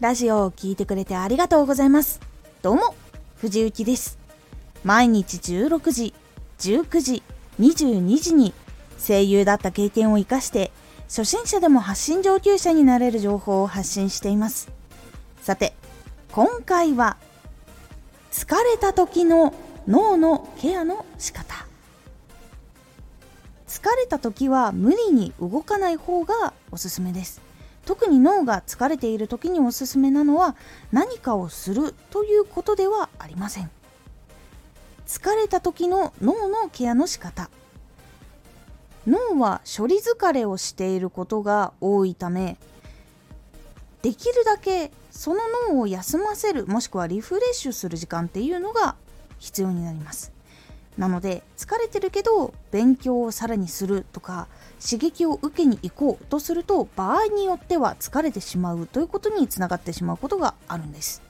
ラジオを聴いてくれてありがとうございます。どうも藤幸です。毎日16時19時22時に声優だった経験を生かして初心者でも発信上級者になれる情報を発信しています。さて今回は疲れた時の脳のケアの仕方。疲れた時は無理に動かない方がおすすめです。特に脳が疲れている時におすすめなのは何かをするということではありません。疲れた時の脳のケアの仕方。脳は処理疲れをしていることが多いためできるだけその脳を休ませるもしくはリフレッシュする時間っていうのが必要になります。なので疲れてるけど勉強をさらにするとか刺激を受けに行こうとすると場合によっては疲れてしまうということにつながってしまうことがあるんです。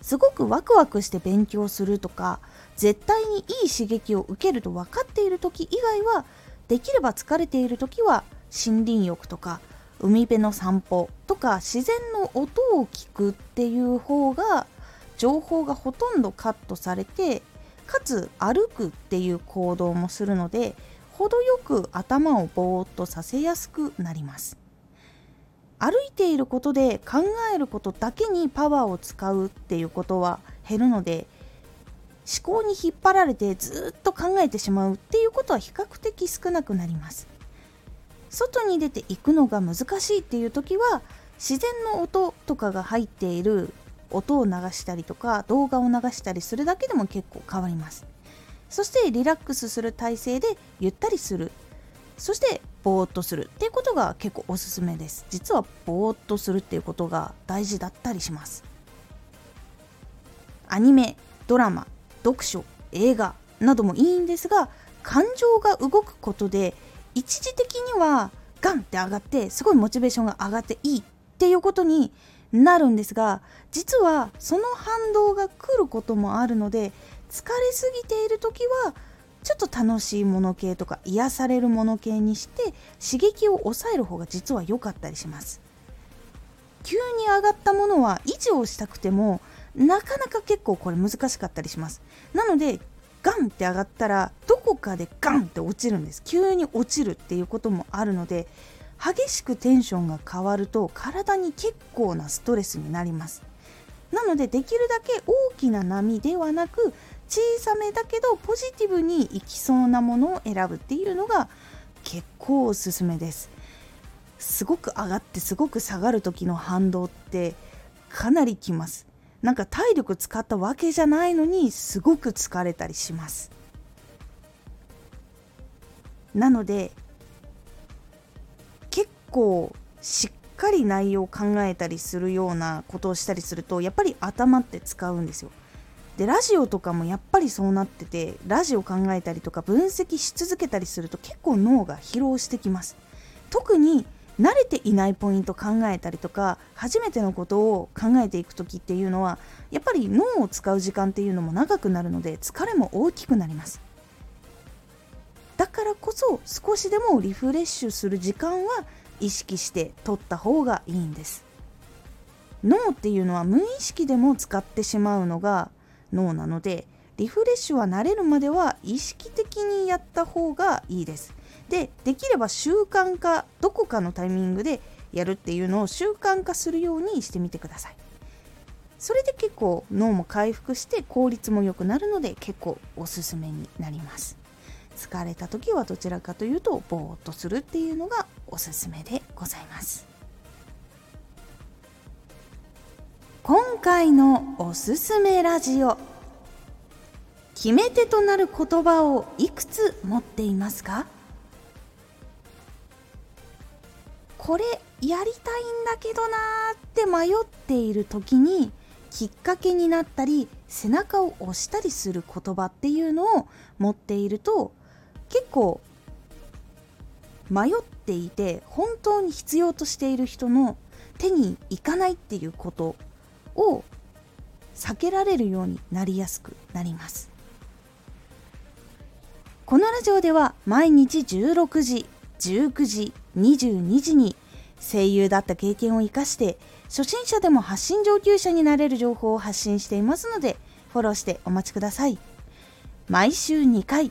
すごくワクワクして勉強するとか絶対にいい刺激を受けると分かっている時以外はできれば疲れている時は森林浴とか海辺の散歩とか自然の音を聞くっていう方が情報がほとんどカットされてかつ歩くっていう行動もするので程よく頭をぼーっとさせやすくなります。歩いていることで考えることだけにパワーを使うっていうことは減るので思考に引っ張られてずっと考えてしまうっていうことは比較的少なくなります。外に出ていくのが難しいっていう時は自然の音とかが入っている音を流したりとか動画を流したりするだけでも結構変わります。そしてリラックスする体勢でゆったりする。そしてぼーっとする。っていうことが結構おすすめです。実はぼーっとするっていうことが大事だったりします。アニメドラマ読書映画などもいいんですが感情が動くことで一時的にはガンって上がってすごいモチベーションが上がっていいっていうことになるんですが実はその反動が来ることもあるので疲れすぎている時はちょっと楽しいもの系とか癒されるもの系にして刺激を抑える方が実は良かったりします。急に上がったものは維持をしたくてもなかなか結構これ難しかったりします。なのでガンって上がったらどこかでガンって落ちるんです。急に落ちるっていうこともあるので激しくテンションが変わると体に結構なストレスになります。なのでできるだけ大きな波ではなく小さめだけどポジティブにいきそうなものを選ぶっていうのが結構おすすめです。すごく上がってすごく下がる時の反動ってかなりきます。なんか体力使ったわけじゃないのにすごく疲れたりします。なので構しっかり内容を考えたりするようなことをしたりするとやっぱり頭って使うんですよ。でラジオとかもやっぱりそうなっててラジオ考えたりとか分析し続けたりすると結構脳が疲労してきます。特に慣れていないポイント考えたりとか初めてのことを考えていく時っていうのはやっぱり脳を使う時間っていうのも長くなるので疲れも大きくなります。だからこそ少しでもリフレッシュする時間は意識して取った方がいいんです。脳っていうのは無意識でも使ってしまうのが脳なのでリフレッシュは慣れるまでは意識的にやった方がいいです。でできれば習慣化どこかのタイミングでやるっていうのを習慣化するようにしてみてください。それで結構脳も回復して効率も良くなるので結構おすすめになります。疲れた時はどちらかというとぼーっとするっていうのがおすすめでございます。今回のおすすめラジオ決め手となる言葉をいくつ持っていますか？これやりたいんだけどなーって迷っている時にきっかけになったり背中を押したりする言葉っていうのを持っていると結構迷っていて本当に必要としている人の手にいかないっていうことを避けられるようになりやすくなります。このラジオでは毎日16時19時22時に声優だった経験を生かして初心者でも発信上級者になれる情報を発信していますのでフォローしてお待ちください。毎週2回。